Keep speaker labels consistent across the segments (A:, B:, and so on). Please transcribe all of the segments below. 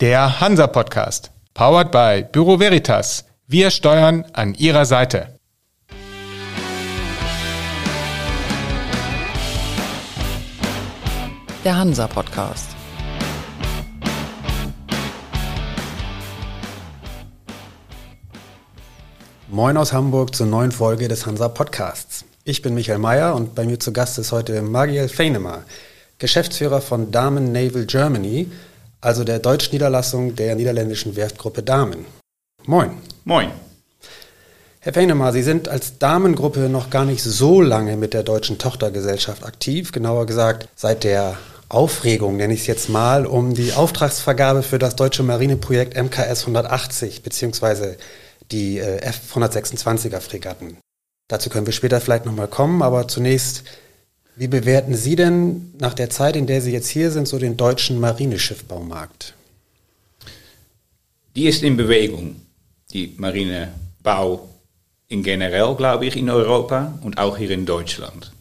A: Der Hansa Podcast. Powered by Büro Veritas. Wir steuern an Ihrer Seite.
B: Der Hansa Podcast.
C: Moin aus Hamburg zur neuen Folge des Hansa Podcasts. Ich bin Michael Mayer und bei mir zu Gast ist heute Magiel Feinemer, Geschäftsführer von Damen Naval Germany, also der Deutsch-Niederlassung der niederländischen Werftgruppe Damen. Moin.
D: Moin.
C: Herr Feinemer, Sie sind als Damengruppe noch gar nicht so lange mit der deutschen Tochtergesellschaft aktiv, genauer gesagt seit der Aufregung, nenne ich es jetzt mal, um die Auftragsvergabe für das deutsche Marineprojekt MKS 180 bzw. die äh, F-126er Fregatten. Dazu können wir später vielleicht nochmal kommen, aber zunächst wie bewerten Sie denn nach der Zeit, in der Sie jetzt hier sind, so den deutschen Marineschiffbaumarkt?
D: Die ist in Bewegung, die Marinebau in generell, glaube ich, in Europa und auch hier in Deutschland.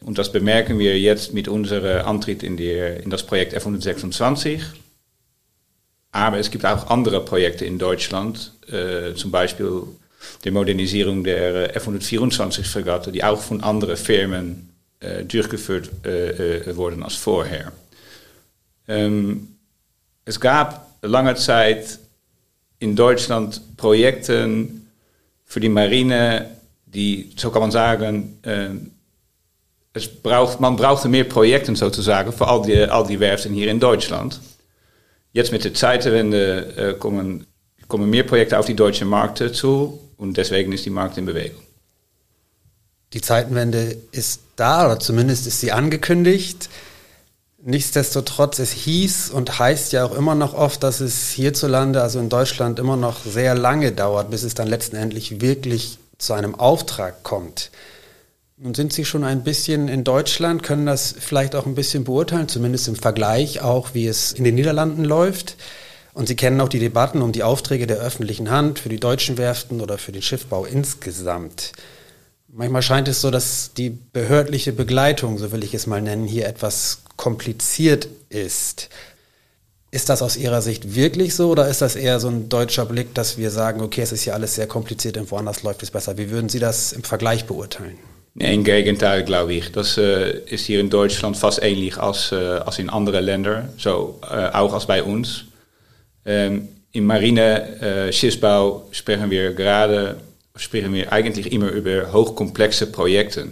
D: Und das bemerken wir jetzt mit unserem Antritt in, die, in das Projekt F126. Aber es gibt auch andere Projekte in Deutschland, äh, zum Beispiel die Modernisierung der F124-Fregatte, die auch von anderen Firmen durchgeführt äh, äh, worden als vorher. Ähm, es gab lange Zeit in Deutschland Projekte für die Marine, die, so kann man sagen, es braucht, man brauchte mehr Projekte sozusagen für all die, all die Werften hier in Deutschland. Jetzt mit der Zeitenwende äh, kommen, kommen mehr Projekte auf die deutsche Markt zu und deswegen ist die Markt in Bewegung.
C: Die Zeitenwende ist da oder zumindest ist sie angekündigt. Nichtsdestotrotz, es hieß und heißt ja auch immer noch oft, dass es hierzulande, also in Deutschland, immer noch sehr lange dauert, bis es dann letztendlich wirklich zu einem Auftrag kommt. Nun sind Sie schon ein bisschen in Deutschland, können das vielleicht auch ein bisschen beurteilen, zumindest im Vergleich auch, wie es in den Niederlanden läuft. Und Sie kennen auch die Debatten um die Aufträge der öffentlichen Hand für die deutschen Werften oder für den Schiffbau insgesamt. Manchmal scheint es so, dass die behördliche Begleitung, so will ich es mal nennen, hier etwas kompliziert ist. Ist das aus Ihrer Sicht wirklich so oder ist das eher so ein deutscher Blick, dass wir sagen, okay, es ist hier alles sehr kompliziert und woanders läuft es besser? Wie würden Sie das im Vergleich beurteilen?
D: Nee, Im Gegenteil, glaube ich. Das äh, ist hier in Deutschland fast ähnlich als, äh, als in anderen Ländern, so äh, auch als bei uns. Ähm, Im Marine-Schiffsbau äh, sprechen wir gerade sprechen wir eigentlich immer über hochkomplexe Projekte.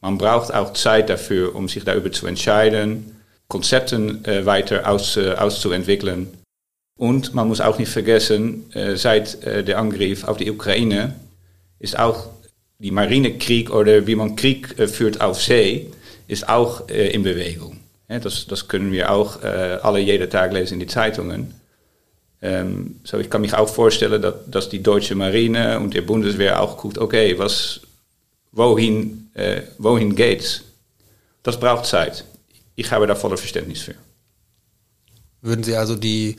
D: Man braucht auch Zeit dafür, um sich darüber zu entscheiden, Konzepten äh, weiter aus, äh, auszuentwickeln. Und man muss auch nicht vergessen, äh, seit äh, der Angriff auf die Ukraine ist auch die Marinekrieg oder wie man Krieg äh, führt auf See, ist auch äh, in Bewegung. Ja, das, das können wir auch alle jeden Tag lesen in die Zeitungen. Ähm, so, ich kann mich auch vorstellen, dass, dass die deutsche Marine und der Bundeswehr auch guckt, okay, was, wohin, äh, wohin geht's? Das braucht Zeit. Ich habe da voller Verständnis für.
C: Würden Sie also die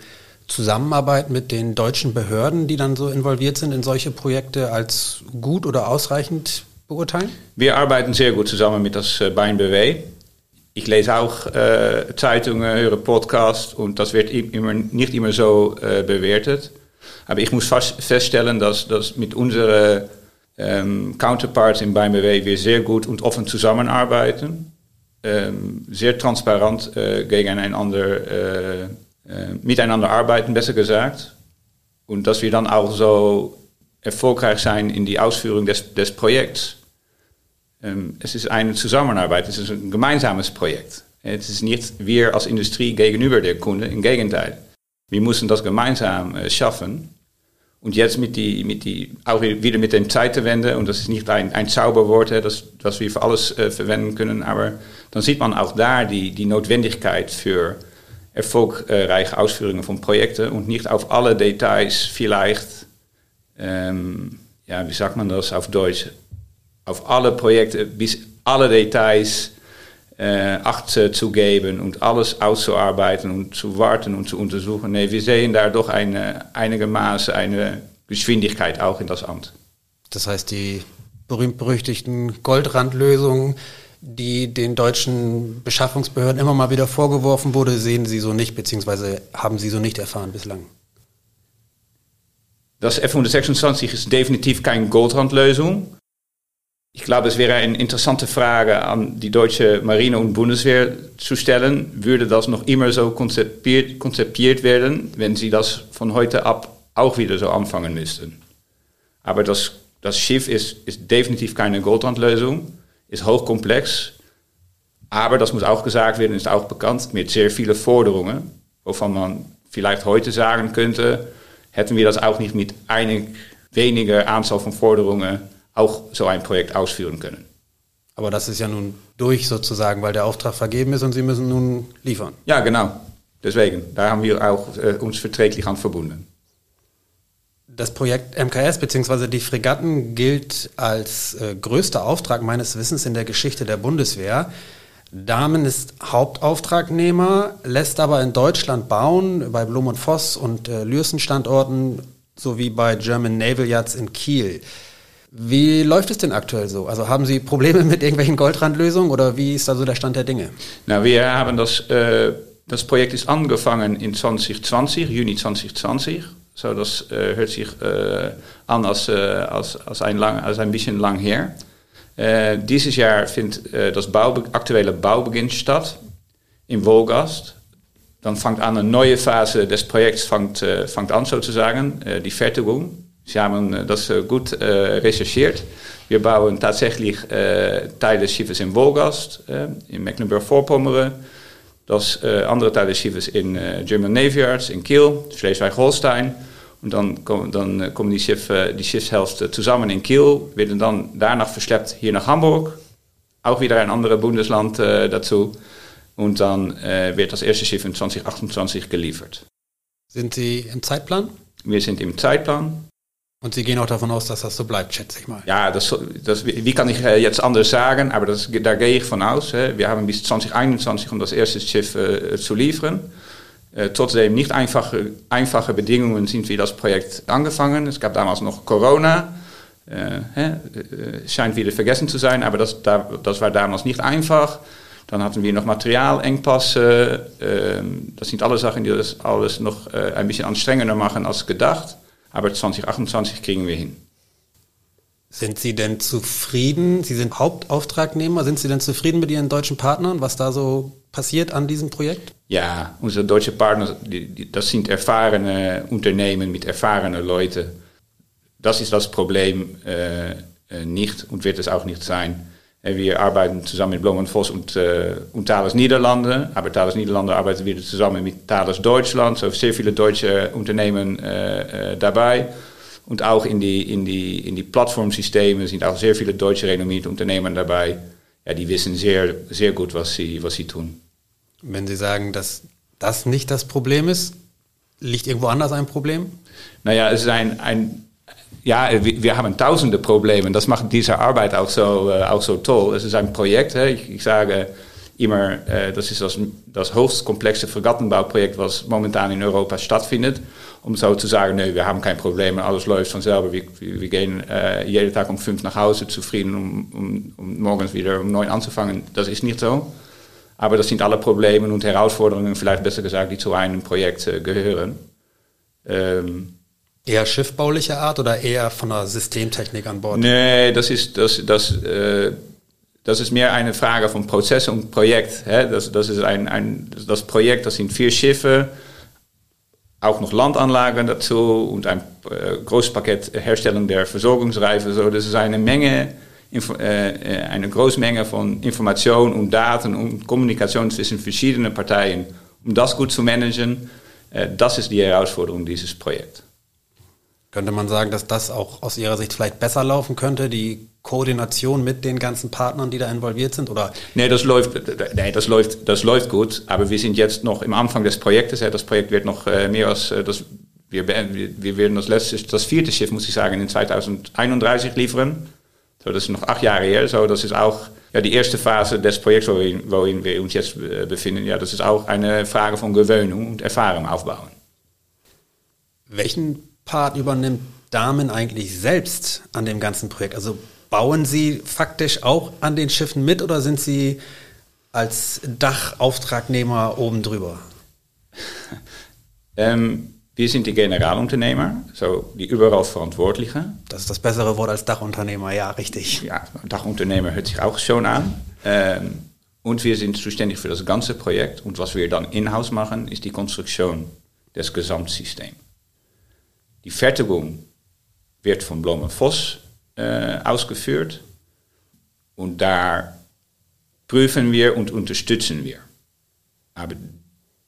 C: Zusammenarbeit mit den deutschen Behörden, die dann so involviert sind in solche Projekte, als gut oder ausreichend beurteilen?
D: Wir arbeiten sehr gut zusammen mit das äh, BNBW ich lese auch äh, Zeitungen, höre Podcasts und das wird immer, nicht immer so äh, bewertet. Aber ich muss fast feststellen, dass, dass mit unseren ähm, Counterparts in BMW wir sehr gut und offen zusammenarbeiten. Ähm, sehr transparent äh, gegeneinander, äh, äh, miteinander arbeiten, besser gesagt. Und dass wir dann auch so erfolgreich sein in die Ausführung des, des Projekts. Es ist eine Zusammenarbeit, es ist ein gemeinsames Projekt. Es ist nicht wir als Industrie gegenüber der Kunde, im Gegenteil. Wir müssen das gemeinsam äh, schaffen. Und jetzt mit die, mit die, auch wieder mit dem Zeitenwende, und das ist nicht ein, ein Zauberwort, das, das wir für alles äh, verwenden können, aber dann sieht man auch da die, die Notwendigkeit für erfolgreiche Ausführungen von Projekten und nicht auf alle Details vielleicht, ähm, ja, wie sagt man das auf Deutsch, auf alle Projekte bis alle Details äh, Acht zu geben und alles auszuarbeiten und zu warten und zu untersuchen. Nee, wir sehen da doch eine, einigermaßen eine Geschwindigkeit auch in das Amt.
C: Das heißt, die berühmt-berüchtigten Goldrandlösungen die den deutschen Beschaffungsbehörden immer mal wieder vorgeworfen wurde, sehen Sie so nicht, beziehungsweise haben Sie so nicht erfahren bislang?
D: Das F-126 ist definitiv keine Goldrandlösung. Ich glaube, es wäre eine interessante Frage an die deutsche Marine und Bundeswehr zu stellen. Würde das noch immer so konzipiert, konzipiert werden, wenn sie das von heute ab auch wieder so anfangen müssten? Aber das, das Schiff ist, ist definitiv keine Goldrandlösung, ist hochkomplex. Aber das muss auch gesagt werden, ist auch bekannt mit sehr vielen Forderungen, wovon man vielleicht heute sagen könnte, hätten wir das auch nicht mit einig weniger Anzahl von Forderungen auch so ein Projekt ausführen können.
C: Aber das ist ja nun durch sozusagen, weil der Auftrag vergeben ist und Sie müssen nun liefern.
D: Ja, genau. Deswegen, da haben wir auch äh, uns verträglich an verbunden.
C: Das Projekt MKS bzw. die Fregatten gilt als äh, größter Auftrag meines Wissens in der Geschichte der Bundeswehr. Damen ist Hauptauftragnehmer, lässt aber in Deutschland bauen, bei Blum und Voss und äh, Lürsen Standorten sowie bei German Naval Yards in Kiel. Wie läuft es denn aktuell so? Also haben Sie Probleme mit irgendwelchen Goldrandlösungen oder wie ist da so der Stand der Dinge?
D: Na, wir haben das, äh, das Projekt ist angefangen in 2020, Juni 2020. So, das äh, hört sich äh, an als, äh, als, als, ein lang, als ein bisschen lang her. Äh, dieses Jahr findet äh, das Bau, aktuelle Baubeginn statt in Wolgast. Dann fängt an eine neue Phase des Projekts fängt, fängt an sozusagen, die Fertigung. Sie haben das gut recherchiert. Wir bauen tatsächlich Teile des Schiffes in Wolgast, in Mecklenburg-Vorpommern. Das andere Teil des Schiffes in German Navy Yards in Kiel, Schleswig-Holstein. Und dann, dann kommen die, Schiffe, die Schiffshälfte zusammen in Kiel, werden dann danach verschleppt hier nach Hamburg. Auch wieder ein anderes Bundesland äh, dazu. Und dann äh, wird das erste Schiff in 2028 geliefert.
C: Sind Sie im Zeitplan?
D: Wir sind im Zeitplan.
C: Und Sie gehen auch davon aus, dass das so bleibt, schätze ich mal.
D: Ja, das, das, wie kann ich äh, jetzt anders sagen? Aber das, da gehe ich von aus. Wir haben bis 2021, um das erste Schiff äh, zu liefern. Äh, trotzdem nicht einfache, einfache Bedingungen sind wir das Projekt angefangen. Es gab damals noch Corona. Äh, äh, scheint wieder vergessen zu sein, aber das, das war damals nicht einfach. Dann hatten wir noch Materialengpasse. Ähm, das sind alle Sachen, die das alles noch ein bisschen anstrengender machen als gedacht. Aber 2028 kriegen wir hin.
C: Sind Sie denn zufrieden? Sie sind Hauptauftragnehmer. Sind Sie denn zufrieden mit Ihren deutschen Partnern, was da so passiert an diesem Projekt?
D: Ja, unsere deutschen Partner, das sind erfahrene Unternehmen mit erfahrenen Leuten. Das ist das Problem äh, äh, nicht und wird es auch nicht sein. Wir arbeiten zusammen mit Blom und äh, und Thales Niederlande, aber Thales Niederlande arbeiten wir zusammen mit Thales Deutschland, so sehr viele deutsche Unternehmen äh, äh, dabei. Und auch in die, in die, in die Plattformsystemen sind auch sehr viele deutsche renommierte Unternehmen dabei. Ja, die wissen sehr, sehr gut, was sie, was sie tun.
C: Wenn Sie sagen, dass das nicht das Problem ist, liegt irgendwo anders ein Problem?
D: Naja, es ist ein, ein ja, wir, haben tausende Probleme. Das macht Arbeit auch so, äh, auch so toll. Es ist ein Projekt. Ich, ich sage immer, äh, das ist das, das höchst komplexe Fregattenbauprojekt, was momentan in Europa stattfindet. Um so zu sagen, nee, wir haben kein Problem, alles läuft von selber. Wir, wir gehen äh, jeden Tag um fünf nach Hause zufrieden, um, um, um morgens wieder um neun anzufangen. Das ist nicht so. Aber das sind alle Probleme und Herausforderungen, vielleicht besser gesagt, die zu einem Projekt äh, gehören.
C: Ähm, eher schiffbaulicher Art oder eher von der Systemtechnik an Bord?
D: Nee, das ist, das, das, äh, das ist mehr eine Frage von Prozess und Projekt. Hè? Das, das ist ein, ein, das Projekt, das sind vier Schiffe, auch noch Landanlagen dazu und ein äh, großes Paket Herstellung der Versorgungsreife. So, das ist eine Menge äh, äh, eine große Menge von Informationen und Daten und Kommunikation zwischen verschiedenen Parteien, um das gut zu managen. Äh, das ist die Herausforderung dieses Projekts.
C: Könnte man sagen, dass das auch aus Ihrer Sicht vielleicht besser laufen könnte, die Koordination mit den ganzen Partnern, die da involviert sind? Oder?
D: Nee, das läuft, nee, das läuft, das läuft gut, aber wir sind jetzt noch im Anfang des Projektes. Das Projekt wird noch mehr als das, wir, wir werden das letzte, das vierte Schiff, muss ich sagen, in 2031 liefern. So, das ist noch acht Jahre her. So, das ist auch ja, die erste Phase des Projekts, worin, worin wir uns jetzt äh, befinden. Ja, das ist auch eine Frage von Gewöhnung und Erfahrung aufbauen.
C: Welchen Part übernimmt Damen eigentlich selbst an dem ganzen Projekt? Also bauen Sie faktisch auch an den Schiffen mit oder sind Sie als Dachauftragnehmer oben drüber?
D: ähm, wir sind die Generalunternehmer, so die überall Verantwortliche.
C: Das ist das bessere Wort als Dachunternehmer, ja, richtig.
D: Ja, Dachunternehmer hört sich auch schon an. Ähm, und wir sind zuständig für das ganze Projekt. Und was wir dann in-house machen, ist die Konstruktion des Gesamtsystems. Die Fertigung wird von Blom Voss äh, ausgeführt. Und da prüfen wir und unterstützen wir. Aber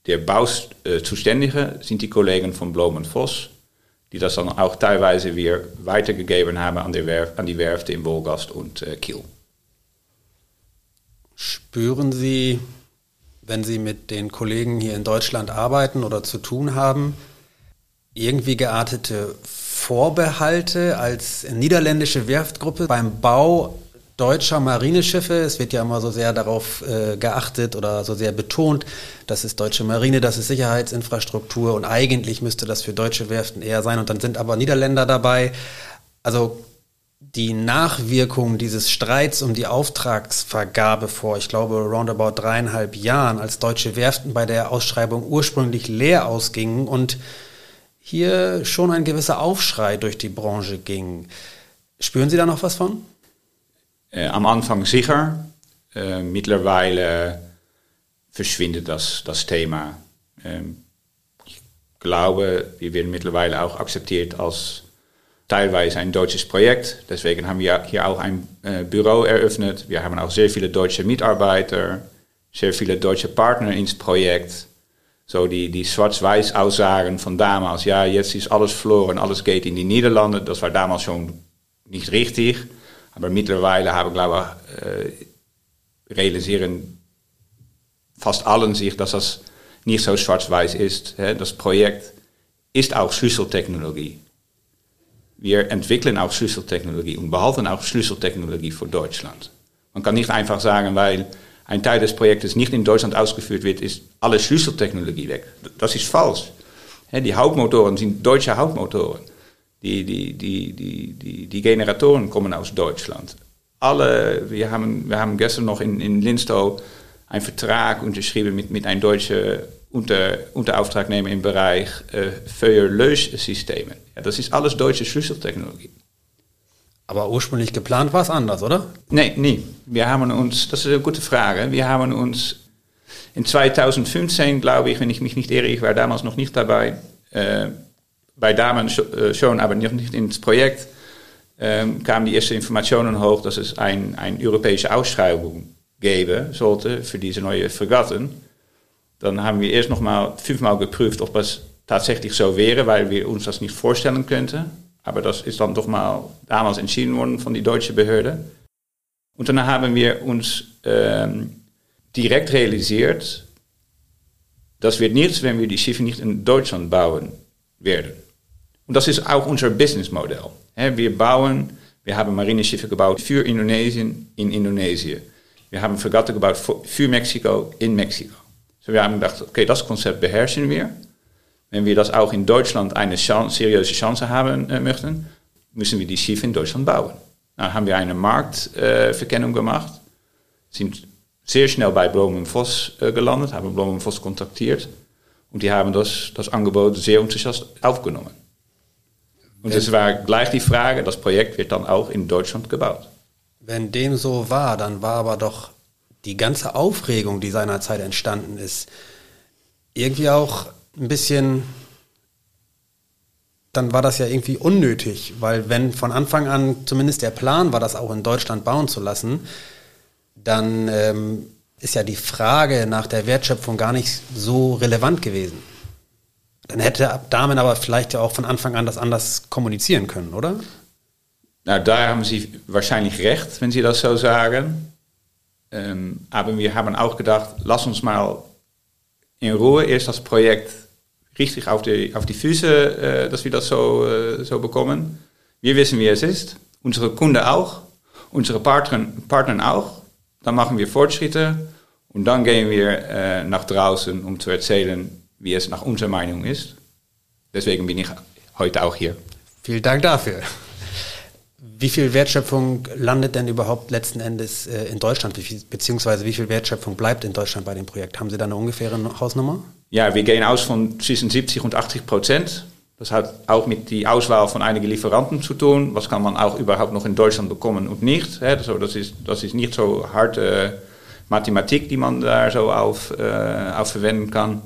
D: der Bauzuständige sind die Kollegen von Blom Voss, die das dann auch teilweise wieder weitergegeben haben an, an die Werfte in Wolgast und äh, Kiel.
C: Spüren Sie, wenn Sie mit den Kollegen hier in Deutschland arbeiten oder zu tun haben, irgendwie geartete Vorbehalte als niederländische Werftgruppe beim Bau deutscher Marineschiffe. Es wird ja immer so sehr darauf äh, geachtet oder so sehr betont, das ist deutsche Marine, das ist Sicherheitsinfrastruktur und eigentlich müsste das für deutsche Werften eher sein. Und dann sind aber Niederländer dabei. Also die Nachwirkung dieses Streits um die Auftragsvergabe vor, ich glaube, roundabout dreieinhalb Jahren, als deutsche Werften bei der Ausschreibung ursprünglich leer ausgingen und hier schon ein gewisser Aufschrei durch die Branche ging. Spüren Sie da noch was von?
D: Äh, am Anfang sicher. Äh, mittlerweile verschwindet das, das Thema. Ähm, ich glaube, wir werden mittlerweile auch akzeptiert als teilweise ein deutsches Projekt. Deswegen haben wir hier auch ein äh, Büro eröffnet. Wir haben auch sehr viele deutsche Mitarbeiter, sehr viele deutsche Partner ins Projekt. So die, die Schwarz-Weiß-Aussagen von damals, ja, jetzt ist alles verloren, alles geht in die Niederlanden, das war damals schon nicht richtig. Aber mittlerweile haben, glaube ich, realisieren fast allen sich, dass das nicht so schwarz-weiß ist. Das Projekt ist auch Schlüsseltechnologie. Wir entwickeln auch Schlüsseltechnologie und behalten auch Schlüsseltechnologie für Deutschland. Man kann nicht einfach sagen, weil ein Teil des Projektes nicht in Deutschland ausgeführt wird, ist alle Schlüsseltechnologie weg. Das ist falsch. Die Hauptmotoren sind deutsche Hauptmotoren. Die, die, die, die, die, die Generatoren kommen aus Deutschland. Alle, wir haben, wir haben gestern noch in, in Linstow einen Vertrag unterschrieben mit, mit einem deutschen unter, Unterauftragnehmer im Bereich äh, Feuerlöschsystemen. Ja, das ist alles deutsche Schlüsseltechnologie.
C: Aber ursprünglich geplant war es anders, oder?
D: Nee, nie. Wir haben uns, das ist eine gute Frage, wir haben uns in 2015, glaube ich, wenn ich mich nicht irre, ich war damals noch nicht dabei, äh, bei Damen äh, schon, aber noch nicht ins Projekt, ähm, kamen die ersten Informationen hoch, dass es eine ein europäische Ausschreibung geben sollte für diese neue Fregatten. Dann haben wir erst noch mal fünfmal geprüft, ob das tatsächlich so wäre, weil wir uns das nicht vorstellen könnten. Aber das ist dann doch mal damals entschieden worden von die deutsche Behörde. Und dann haben wir uns ähm, direkt realisiert, das wird nichts, wenn wir die Schiffe nicht in Deutschland bauen werden. Und das ist auch unser Businessmodell. Wir bauen, wir haben Marineschiffe gebaut für Indonesien in Indonesië. Wir haben Fregatten gebaut für Mexiko in Mexiko. So wir haben gedacht, okay, das Konzept beherrschen wir. Wenn wir das auch in Deutschland eine Chance, seriöse Chance haben äh, möchten, müssen wir die Schiffe in Deutschland bauen. Dann haben wir eine Marktverkennung äh, gemacht, sind sehr schnell bei Blom Voss äh, gelandet, haben Blom Voss kontaktiert und die haben das, das Angebot sehr enthousiast aufgenommen. Und es war gleich die Frage, das Projekt wird dann auch in Deutschland gebaut.
C: Wenn dem so war, dann war aber doch die ganze Aufregung, die seinerzeit entstanden ist, irgendwie auch ein bisschen, dann war das ja irgendwie unnötig, weil wenn von Anfang an zumindest der Plan war, das auch in Deutschland bauen zu lassen, dann ähm, ist ja die Frage nach der Wertschöpfung gar nicht so relevant gewesen. Dann hätte Damen aber vielleicht ja auch von Anfang an das anders kommunizieren können, oder?
D: Na, da haben Sie wahrscheinlich recht, wenn Sie das so sagen. Ähm, aber wir haben auch gedacht, lass uns mal in Ruhe erst das Projekt richtig auf die, auf die Füße, äh, dass wir das so, äh, so bekommen. Wir wissen, wie es ist. Unsere Kunden auch. Unsere Partner, Partner auch. Dann machen wir Fortschritte. Und dann gehen wir äh, nach draußen, um zu erzählen, wie es nach unserer Meinung ist. Deswegen bin ich heute auch hier.
C: Vielen Dank dafür. Wie viel Wertschöpfung landet denn überhaupt letzten Endes äh, in Deutschland, beziehungsweise wie viel Wertschöpfung bleibt in Deutschland bei dem Projekt? Haben Sie da eine ungefähre Hausnummer?
D: Ja, wir gehen aus von zwischen 70 und 80 Prozent. Das hat auch mit der Auswahl von einigen Lieferanten zu tun. Was kann man auch überhaupt noch in Deutschland bekommen und nicht? Also das, ist, das ist nicht so harte Mathematik, die man da so auf, äh, auf verwenden kann.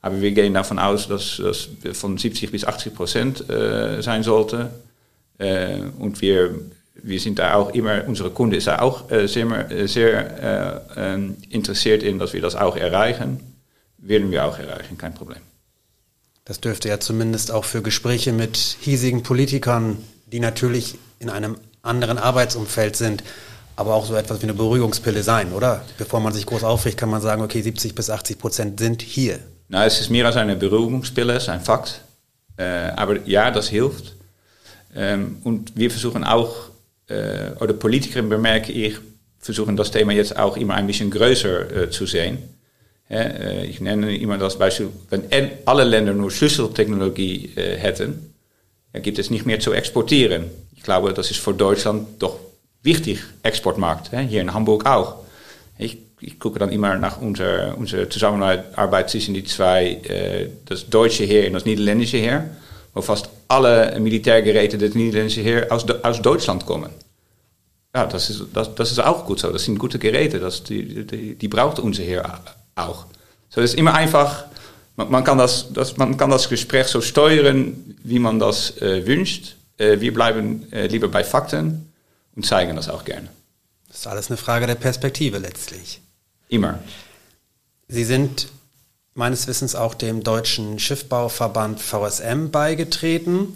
D: Aber wir gehen davon aus, dass das von 70 bis 80 Prozent äh, sein sollte. Äh, und wir, wir sind da auch immer, unsere Kunde ist da auch äh, sehr, sehr interessiert in, dass wir das auch erreichen. Werden wir auch erreichen, kein Problem.
C: Das dürfte ja zumindest auch für Gespräche mit hiesigen Politikern, die natürlich in einem anderen Arbeitsumfeld sind, aber auch so etwas wie eine Beruhigungspille sein, oder? Bevor man sich groß aufregt, kann man sagen, okay, 70 bis 80 Prozent sind hier.
D: Na, es ist mehr als eine Beruhigungspille, es ist ein Fakt. Äh, aber ja, das hilft. Ähm, und wir versuchen auch, äh, oder Politiker bemerke ich, versuchen das Thema jetzt auch immer ein bisschen größer äh, zu sehen. Äh, ich nenne immer das Beispiel, wenn alle Länder nur Schlüsseltechnologie hätten, dann gibt es nicht mehr zu exportieren. Ich glaube, das ist für Deutschland doch wichtig, Exportmarkt. Hier in Hamburg auch. Ich, ich gucke dann immer nach unserer, unserer Zusammenarbeit zwischen die zwei, das deutsche Heer und das niederländische Heer, wo fast alle Militärgeräte des niederländischen Heer aus, aus Deutschland kommen. Ja, ist, das, das ist auch gut so. Das sind gute Geräte. Die, die, die braucht unser Heer auch. So ist immer einfach, man, man, kann das, das, man kann so steuern, wie man das äh, wünscht. Äh, wir bleiben äh, lieber bei Fakten und zeigen das auch gerne.
C: Das ist alles eine Frage der Perspektive letztlich.
D: Immer.
C: Sie sind meines Wissens auch dem deutschen Schiffbauverband VSM beigetreten.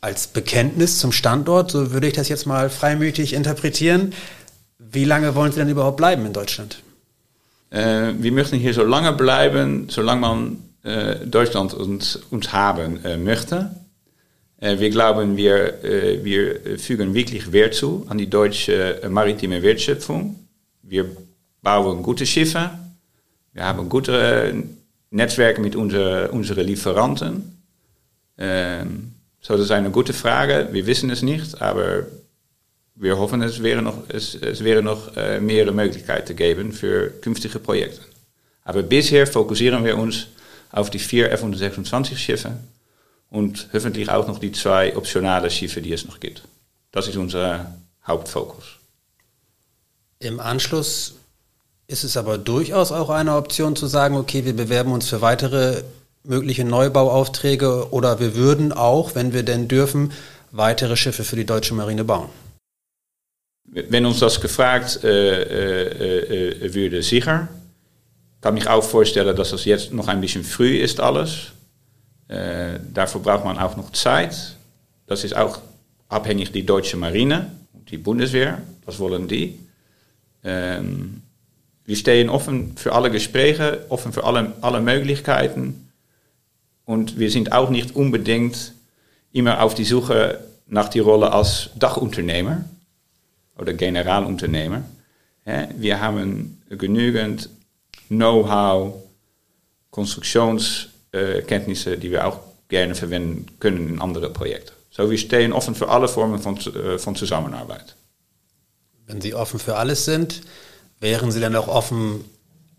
C: Als Bekenntnis zum Standort, so würde ich das jetzt mal freimütig interpretieren. Wie lange wollen Sie denn überhaupt bleiben in Deutschland?
D: Äh, wir möchten hier so lange bleiben, solange man äh, Deutschland uns, uns haben äh, möchte. Äh, wir glauben, wir, äh, wir fügen wirklich Wert zu an die deutsche äh, maritime Wertschöpfung. Wir bauen gute Schiffe, wir haben gute Netzwerke mit unseren unsere Lieferanten. Ähm, so, das ist eine gute Frage. Wir wissen es nicht, aber wir hoffen, es wäre noch, es, es wäre noch äh, mehrere Möglichkeiten für künftige Projekte. Aber bisher fokussieren wir uns auf die vier F-126 Schiffe und hoffentlich auch noch die zwei optionale Schiffe, die es noch gibt. Das ist unser Hauptfokus.
C: Im Anschluss ist es aber durchaus auch eine Option zu sagen, okay, wir bewerben uns für weitere mögliche Neubauaufträge oder wir würden auch, wenn wir denn dürfen, weitere Schiffe für die deutsche Marine bauen.
D: Wenn uns das gefragt äh, äh, äh, würde, sicher. Kann ich auch vorstellen, dass das jetzt noch ein bisschen früh ist alles. Äh, dafür braucht man auch noch Zeit. Das ist auch abhängig die deutsche Marine, die Bundeswehr. Was wollen die? Ähm, wir stehen offen für alle Gespräche, offen für alle, alle Möglichkeiten. Und wir sind auch nicht unbedingt immer auf die Suche nach die Rolle als Dachunternehmer oder Generalunternehmer. Wir haben genügend Know-how, Konstruktionskenntnisse, die wir auch gerne verwenden können in andere Projekte. So, wir stehen offen für alle Formen von, äh, von Zusammenarbeit.
C: Wenn Sie offen für alles sind, wären Sie dann auch offen,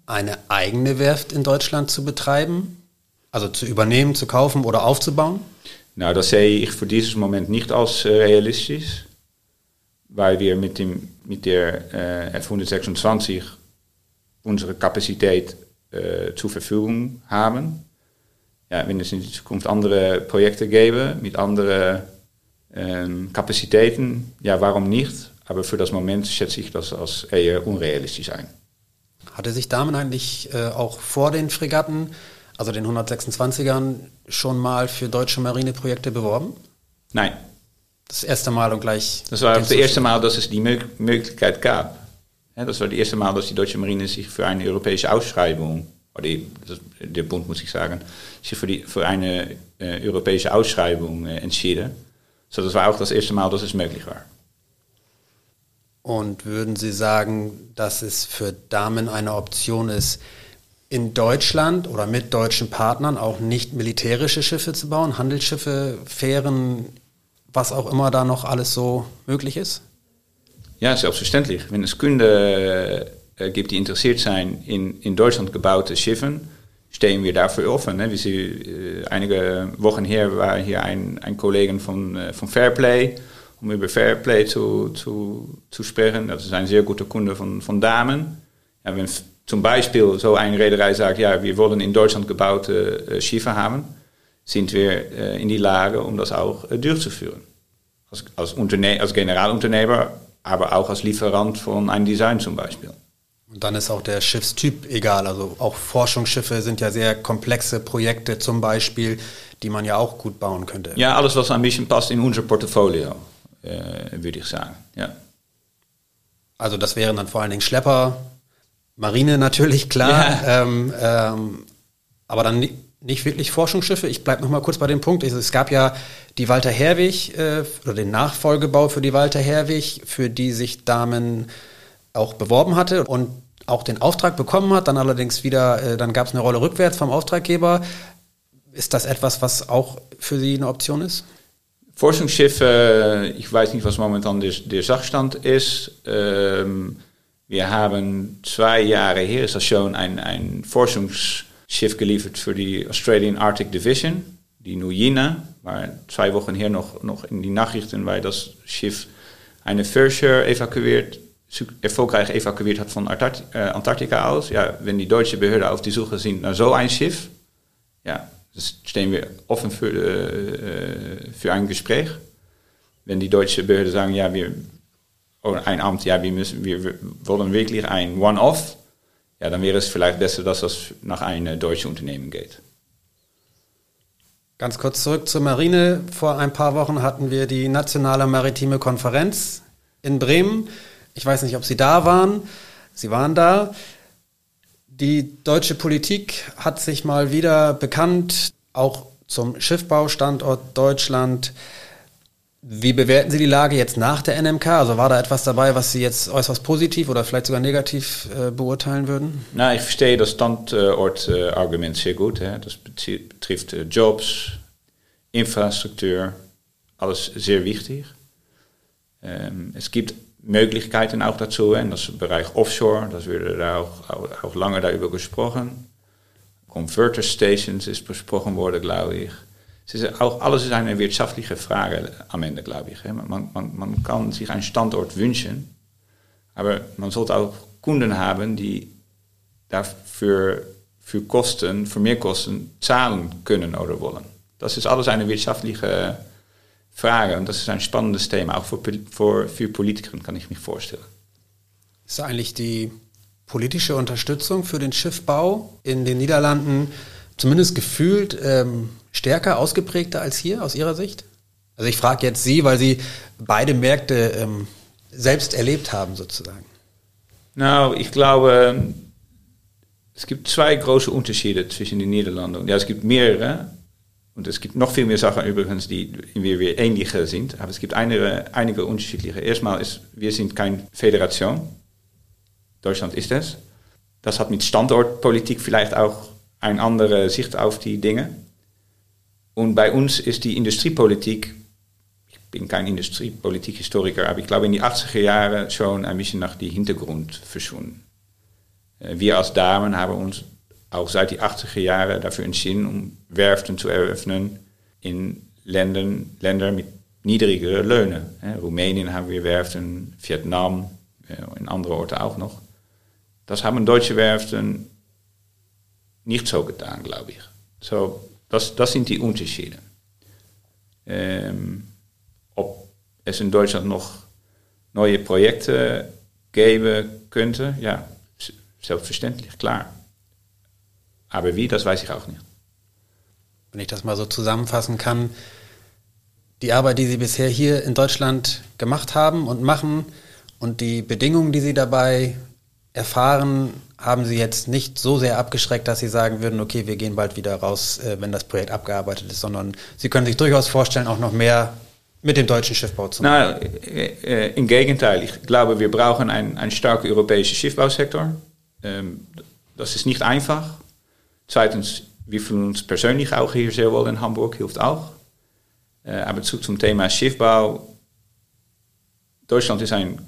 C: eine eigene Werft in Deutschland zu betreiben? Also zu übernehmen, zu kaufen oder aufzubauen?
D: Nou, das sehe ich für dieses Moment nicht als äh, realistisch weil wir mit, dem, mit der äh, F126 unsere Kapazität äh, zur Verfügung haben. Ja, wenn es in Zukunft andere Projekte gäbe mit anderen ähm, Kapazitäten, ja, warum nicht? Aber für das Moment schätze ich das als eher unrealistisch ein.
C: Hatte sich Damen eigentlich äh, auch vor den Fregatten, also den 126ern, schon mal für deutsche Marineprojekte beworben?
D: Nein,
C: das erste Mal und gleich.
D: Das war das erste Mal, dass es die Möglichkeit gab. Ja, das war das erste Mal, dass die deutsche Marine sich für eine europäische Ausschreibung, oder der Bund muss ich sagen, sich für, die, für eine äh, europäische Ausschreibung äh, entschieden. So, das war auch das erste Mal, dass es möglich war.
C: Und würden Sie sagen, dass es für Damen eine Option ist, in Deutschland oder mit deutschen Partnern auch nicht militärische Schiffe zu bauen, Handelsschiffe, Fähren was auch immer da noch alles so möglich ist?
D: Ja, selbstverständlich. Wenn es Kunden äh, gibt, die interessiert sein in, in Deutschland gebaute Schiffen, stehen wir dafür offen. Ne? Wie Sie, äh, einige Wochen her war hier ein, ein Kollege von, äh, von Fairplay, um über Fairplay zu, zu, zu sprechen. Das ist ein sehr guter Kunde von, von Damen. Ja, wenn zum Beispiel so eine Reederei sagt, ja, wir wollen in Deutschland gebaute äh, Schiffe haben, sind wir äh, in die Lage, um das auch durchzuführen. Als, als, Unterne als Generalunternehmer, aber auch als Lieferant von einem Design zum Beispiel.
C: Und dann ist auch der Schiffstyp egal. Also auch Forschungsschiffe sind ja sehr komplexe Projekte zum Beispiel, die man ja auch gut bauen könnte.
D: Ja, alles, was ein bisschen passt in unser Portfolio, würde ich sagen. Ja.
C: Also das wären dann vor allen Dingen Schlepper, Marine natürlich, klar. Ja. Ähm, ähm, aber dann nicht wirklich Forschungsschiffe. Ich bleibe noch mal kurz bei dem Punkt. Es gab ja die Walter Herwig äh, oder den Nachfolgebau für die Walter Herwig, für die sich Damen auch beworben hatte und auch den Auftrag bekommen hat, dann allerdings wieder, äh, dann gab es eine Rolle rückwärts vom Auftraggeber. Ist das etwas, was auch für Sie eine Option ist?
D: Forschungsschiffe, ich weiß nicht, was momentan der, der Sachstand ist. Ähm, wir haben zwei Jahre her ist das schon ein, ein Forschungsschiff geliefert für die Australian Arctic Division, die Nuyina. War zwei Wochen her noch, noch in die Nachrichten, weil das Schiff eine Fairshare evakuiert erfolgreich evakuiert hat von äh, Antarktika aus. Ja, wenn die deutsche Behörden auf die Suche sind nach so ein Schiff, ja, das stehen wir offen für, äh, für ein Gespräch. Wenn die deutsche Behörden sagen, ja, wir, oder ein Amt, ja, wir, müssen, wir wollen wirklich ein One-Off, ja, dann wäre es vielleicht besser, dass das nach einem deutschen Unternehmen geht.
C: Ganz kurz zurück zur Marine. Vor ein paar Wochen hatten wir die Nationale Maritime Konferenz in Bremen. Ich weiß nicht, ob Sie da waren. Sie waren da. Die deutsche Politik hat sich mal wieder bekannt, auch zum Schiffbaustandort Deutschland. Wie bewerten Sie die Lage jetzt nach der NMK? Also war da etwas dabei, was Sie jetzt äußerst positiv oder vielleicht sogar negativ äh, beurteilen würden?
D: Na, ich verstehe das Standortargument sehr gut. Hè. Das betrifft äh, Jobs, Infrastruktur, alles sehr wichtig. Ähm, es gibt Möglichkeiten auch dazu. En das Bereich Offshore, das wird auch, auch, auch lange darüber gesprochen. Converter Stations ist besprochen worden, glaube ich. Es ist auch, alles eine wirtschaftliche Frage am Ende, glaube ich. Man, man, man kann sich einen Standort wünschen, aber man sollte auch Kunden haben, die dafür für Kosten, für mehr Kosten zahlen können oder wollen. Das ist alles eine wirtschaftliche Frage. Und das ist ein spannendes Thema, auch für, für, für Politiker, kann ich mir vorstellen.
C: Ist eigentlich die politische Unterstützung für den Schiffbau in den Niederlanden zumindest gefühlt ähm, stärker ausgeprägter als hier aus Ihrer Sicht? Also ich frage jetzt Sie, weil Sie beide Märkte ähm, selbst erlebt haben sozusagen.
D: Nou, ich glaube, es gibt zwei große Unterschiede zwischen den Niederlanden. Ja, es gibt mehrere, Und es gibt noch viel mehr Sachen übrigens, die wir, wir ähnlicher sind. Aber es gibt einige, einige unterschiedliche. Erstmal ist, wir sind keine Föderation. Deutschland ist es. Das hat mit Standortpolitik vielleicht auch eine andere Sicht auf die Dinge. Und bei uns ist die Industriepolitik, ich bin kein Industriepolitik-Historiker, aber ich glaube in die 80er Jahre schon ein bisschen nach die Hintergrund verschwunden. Wir als Damen haben uns auch seit die 80er Jahre dafür entschieden, um Werften zu eröffnen in Ländern, Länder mit niedrigeren Löhnen. Rumänien haben wir Werften, Vietnam, in andere Orte auch noch. Das haben deutsche Werften nicht so getan, glaube ich. So, das, das sind die Unterschiede. Ähm, ob es in Deutschland noch neue Projekte geben könnte, ja, selbstverständlich, klar. Aber wie, das weiß ich auch nicht.
C: Wenn ich das mal so zusammenfassen kann, die Arbeit, die Sie bisher hier in Deutschland gemacht haben und machen und die Bedingungen, die Sie dabei erfahren, haben Sie jetzt nicht so sehr abgeschreckt, dass Sie sagen würden, okay, wir gehen bald wieder raus, äh, wenn das Projekt abgearbeitet ist, sondern Sie können sich durchaus vorstellen, auch noch mehr mit dem deutschen Schiffbau zu machen.
D: Na, äh, Im Gegenteil, ich glaube, wir brauchen einen, einen starken europäischen Schiffbausektor. Ähm, das ist nicht einfach. Zweitens, wir fühlen uns persönlich auch hier sehr wohl in Hamburg, hilft auch. Äh, aber zurück zum Thema Schiffbau. Deutschland ist ein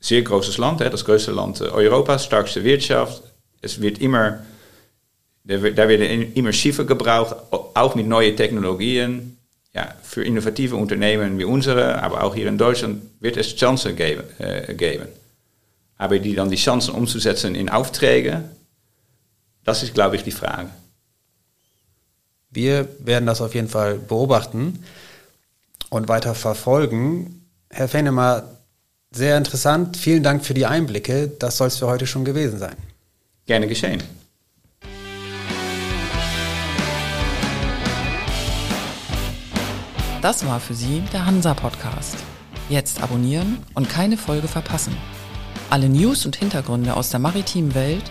D: sehr großes Land, das größte Land Europas, starkste Wirtschaft. Es wird immer, da werden immer Schiffe gebraucht, auch mit neuen Technologien. Ja, für innovative Unternehmen wie unsere, aber auch hier in Deutschland, wird es Chancen geben. Äh, geben. Aber die dann die Chancen umzusetzen in Aufträge, das ist, glaube ich, die Frage.
C: Wir werden das auf jeden Fall beobachten und weiter verfolgen. Herr Fenemer, sehr interessant. Vielen Dank für die Einblicke. Das soll es für heute schon gewesen sein.
D: Gerne geschehen.
B: Das war für Sie der Hansa-Podcast. Jetzt abonnieren und keine Folge verpassen. Alle News und Hintergründe aus der maritimen Welt